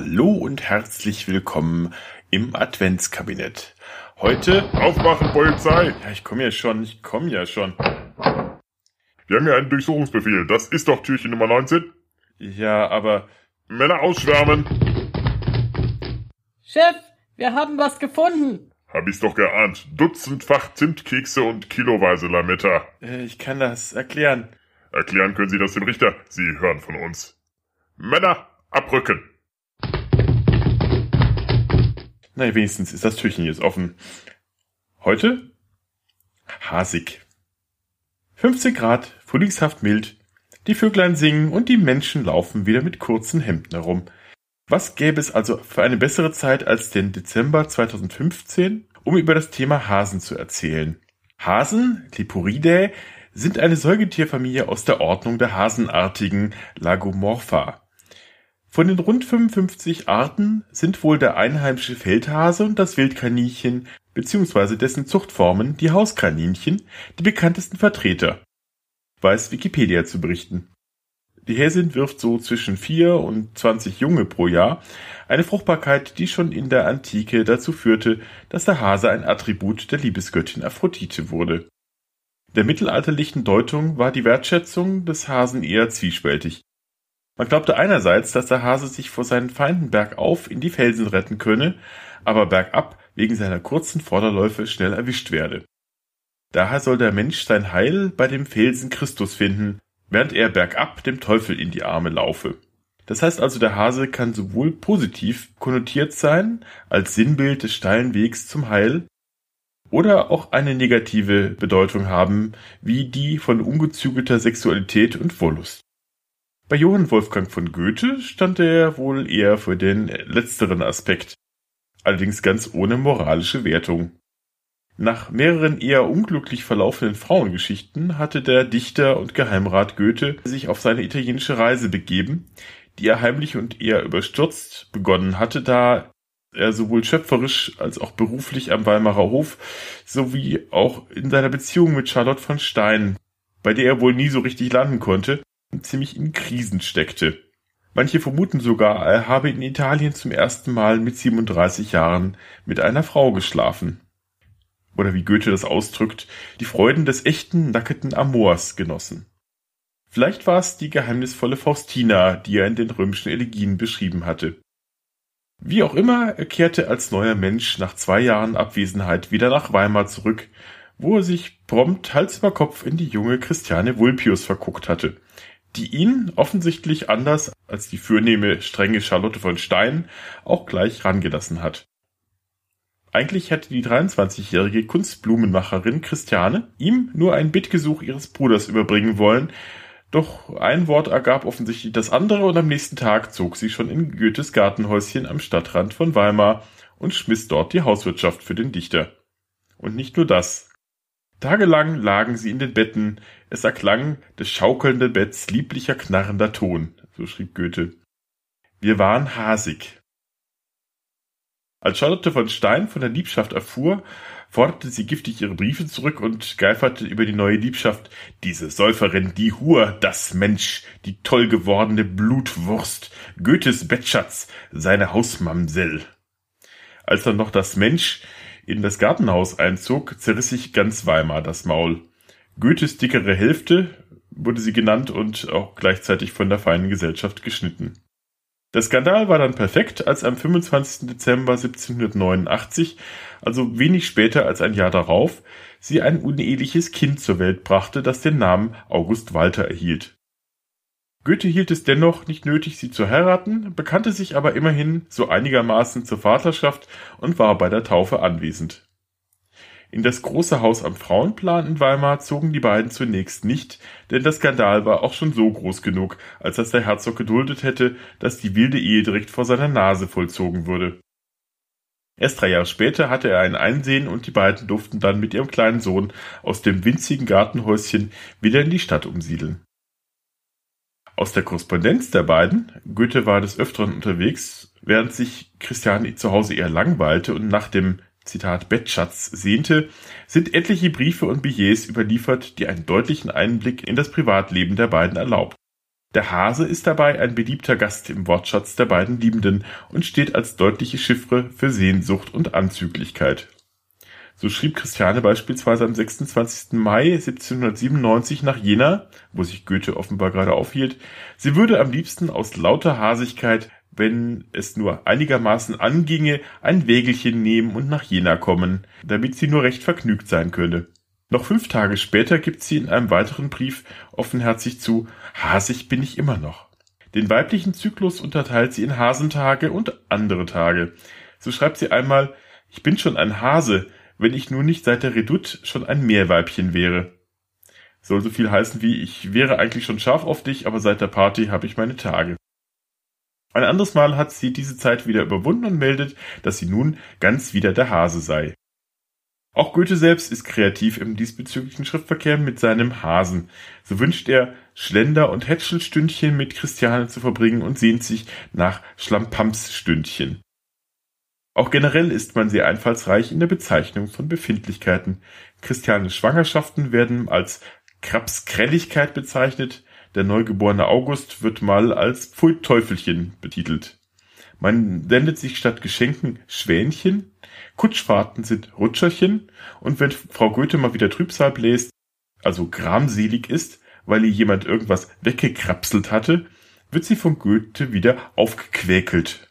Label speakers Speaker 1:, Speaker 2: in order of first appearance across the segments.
Speaker 1: Hallo und herzlich willkommen im Adventskabinett. Heute aufwachen Polizei. Ja, ich komme ja schon, ich komme ja schon.
Speaker 2: Wir haben ja einen Durchsuchungsbefehl. Das ist doch Türchen Nummer 19.
Speaker 1: Ja, aber
Speaker 2: Männer ausschwärmen.
Speaker 3: Chef, wir haben was gefunden.
Speaker 2: Hab ich's doch geahnt. Dutzendfach Zimtkekse und kiloweise Lametta.
Speaker 1: äh, ich kann das erklären.
Speaker 2: Erklären können Sie das dem Richter. Sie hören von uns. Männer, abrücken.
Speaker 1: Na, wenigstens ist das Türchen jetzt offen. Heute? Hasig. 15 Grad, frühlingshaft mild. Die Vöglein singen und die Menschen laufen wieder mit kurzen Hemden herum. Was gäbe es also für eine bessere Zeit als den Dezember 2015, um über das Thema Hasen zu erzählen? Hasen, Leporidae, sind eine Säugetierfamilie aus der Ordnung der Hasenartigen Lagomorpha. Von den rund 55 Arten sind wohl der einheimische Feldhase und das Wildkaninchen bzw. dessen Zuchtformen, die Hauskaninchen, die bekanntesten Vertreter, weiß Wikipedia zu berichten. Die Häsin wirft so zwischen 4 und 20 Junge pro Jahr, eine Fruchtbarkeit, die schon in der Antike dazu führte, dass der Hase ein Attribut der Liebesgöttin Aphrodite wurde. Der mittelalterlichen Deutung war die Wertschätzung des Hasen eher zwiespältig. Man glaubte einerseits, dass der Hase sich vor seinen Feinden bergauf in die Felsen retten könne, aber bergab wegen seiner kurzen Vorderläufe schnell erwischt werde. Daher soll der Mensch sein Heil bei dem Felsen Christus finden, während er bergab dem Teufel in die Arme laufe. Das heißt also, der Hase kann sowohl positiv konnotiert sein, als Sinnbild des steilen Wegs zum Heil, oder auch eine negative Bedeutung haben, wie die von ungezügelter Sexualität und Wollust. Bei Johann Wolfgang von Goethe stand er wohl eher für den letzteren Aspekt, allerdings ganz ohne moralische Wertung. Nach mehreren eher unglücklich verlaufenden Frauengeschichten hatte der Dichter und Geheimrat Goethe sich auf seine italienische Reise begeben, die er heimlich und eher überstürzt begonnen hatte, da er sowohl schöpferisch als auch beruflich am Weimarer Hof sowie auch in seiner Beziehung mit Charlotte von Stein, bei der er wohl nie so richtig landen konnte, ziemlich in Krisen steckte. Manche vermuten sogar, er habe in Italien zum ersten Mal mit 37 Jahren mit einer Frau geschlafen. Oder wie Goethe das ausdrückt, die Freuden des echten, nackten Amors genossen. Vielleicht war es die geheimnisvolle Faustina, die er in den römischen Elegien beschrieben hatte. Wie auch immer, er kehrte als neuer Mensch nach zwei Jahren Abwesenheit wieder nach Weimar zurück, wo er sich prompt Hals über Kopf in die junge Christiane Vulpius verguckt hatte, die ihn offensichtlich anders als die fürnehme, strenge Charlotte von Stein auch gleich rangelassen hat. Eigentlich hätte die 23-jährige Kunstblumenmacherin Christiane ihm nur ein Bittgesuch ihres Bruders überbringen wollen, doch ein Wort ergab offensichtlich das andere und am nächsten Tag zog sie schon in Goethes Gartenhäuschen am Stadtrand von Weimar und schmiss dort die Hauswirtschaft für den Dichter. Und nicht nur das. Tagelang lagen sie in den Betten, es erklang des schaukelnden Betts lieblicher knarrender Ton, so schrieb Goethe. Wir waren hasig. Als Charlotte von Stein von der Liebschaft erfuhr, forderte sie giftig ihre Briefe zurück und geiferte über die neue Liebschaft. Diese Säuferin, die Hur, das Mensch, die toll gewordene Blutwurst, Goethes Bettschatz, seine Hausmamsell. Als dann noch das Mensch in das Gartenhaus einzog, zerriss sich ganz Weimar das Maul. Goethes dickere Hälfte wurde sie genannt und auch gleichzeitig von der feinen Gesellschaft geschnitten. Der Skandal war dann perfekt, als am 25. Dezember 1789, also wenig später als ein Jahr darauf, sie ein uneheliches Kind zur Welt brachte, das den Namen August Walter erhielt. Goethe hielt es dennoch nicht nötig, sie zu heiraten, bekannte sich aber immerhin so einigermaßen zur Vaterschaft und war bei der Taufe anwesend. In das große Haus am Frauenplan in Weimar zogen die beiden zunächst nicht, denn der Skandal war auch schon so groß genug, als dass der Herzog geduldet hätte, dass die wilde Ehe direkt vor seiner Nase vollzogen würde. Erst drei Jahre später hatte er ein Einsehen und die beiden durften dann mit ihrem kleinen Sohn aus dem winzigen Gartenhäuschen wieder in die Stadt umsiedeln. Aus der Korrespondenz der beiden, Goethe war des Öfteren unterwegs, während sich Christiane zu Hause eher langweilte und nach dem Zitat Bettschatz sehnte, sind etliche Briefe und Billets überliefert, die einen deutlichen Einblick in das Privatleben der beiden erlaubt. Der Hase ist dabei ein beliebter Gast im Wortschatz der beiden Liebenden und steht als deutliche Chiffre für Sehnsucht und Anzüglichkeit. So schrieb Christiane beispielsweise am 26. Mai 1797 nach Jena, wo sich Goethe offenbar gerade aufhielt, sie würde am liebsten aus lauter Hasigkeit, wenn es nur einigermaßen anginge, ein Wägelchen nehmen und nach Jena kommen, damit sie nur recht vergnügt sein könne. Noch fünf Tage später gibt sie in einem weiteren Brief offenherzig zu, hasig bin ich immer noch. Den weiblichen Zyklus unterteilt sie in Hasentage und andere Tage. So schreibt sie einmal, ich bin schon ein Hase, wenn ich nur nicht seit der Redoute schon ein Meerweibchen wäre. Soll so viel heißen wie, ich wäre eigentlich schon scharf auf dich, aber seit der Party habe ich meine Tage. Ein anderes Mal hat sie diese Zeit wieder überwunden und meldet, dass sie nun ganz wieder der Hase sei. Auch Goethe selbst ist kreativ im diesbezüglichen Schriftverkehr mit seinem Hasen. So wünscht er, Schlender- und Hätschelstündchen mit Christiane zu verbringen und sehnt sich nach Schlampamsstündchen. Auch generell ist man sehr einfallsreich in der Bezeichnung von Befindlichkeiten. Christianes Schwangerschaften werden als Krabskrelligkeit bezeichnet, der neugeborene August wird mal als Pfui Teufelchen betitelt. Man sendet sich statt Geschenken Schwänchen, Kutschfahrten sind Rutscherchen und wenn Frau Goethe mal wieder Trübsal bläst, also gramselig ist, weil ihr jemand irgendwas weggekrapselt hatte, wird sie von Goethe wieder aufgequäkelt.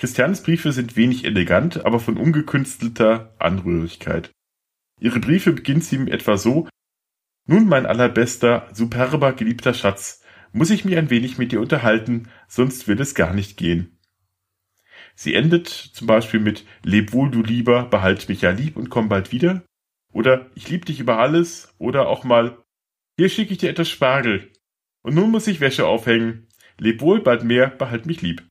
Speaker 1: Christianes Briefe sind wenig elegant, aber von ungekünstelter Anrührigkeit. Ihre Briefe beginnt sie etwa so Nun, mein allerbester, superber, geliebter Schatz, muss ich mich ein wenig mit dir unterhalten, sonst wird es gar nicht gehen. Sie endet zum Beispiel mit Leb wohl, du Lieber, behalt mich ja lieb und komm bald wieder. Oder Ich lieb dich über alles. Oder auch mal Hier schicke ich dir etwas Spargel. Und nun muss ich Wäsche aufhängen. Leb wohl, bald mehr, behalt mich lieb.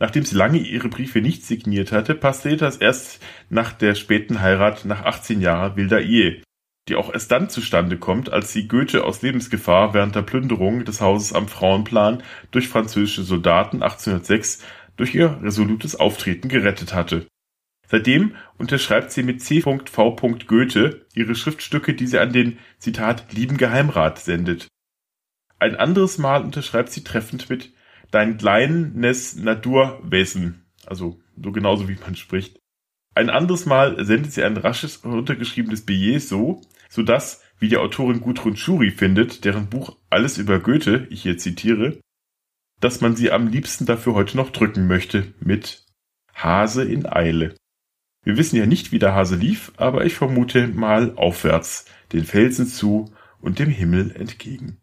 Speaker 1: Nachdem sie lange ihre Briefe nicht signiert hatte, passte ihr das erst nach der späten Heirat nach 18 Jahren wilder Ehe, die auch erst dann zustande kommt, als sie Goethe aus Lebensgefahr während der Plünderung des Hauses am Frauenplan durch französische Soldaten 1806 durch ihr resolutes Auftreten gerettet hatte. Seitdem unterschreibt sie mit C.V. Goethe ihre Schriftstücke, die sie an den, Zitat, lieben Geheimrat sendet. Ein anderes Mal unterschreibt sie treffend mit dein kleines Naturwesen. Also so genauso wie man spricht. Ein anderes Mal sendet sie ein rasches untergeschriebenes Billet so, so dass, wie die Autorin Gudrun Schuri findet, deren Buch Alles über Goethe, ich hier zitiere, dass man sie am liebsten dafür heute noch drücken möchte mit Hase in Eile. Wir wissen ja nicht, wie der Hase lief, aber ich vermute mal aufwärts, den Felsen zu und dem Himmel entgegen.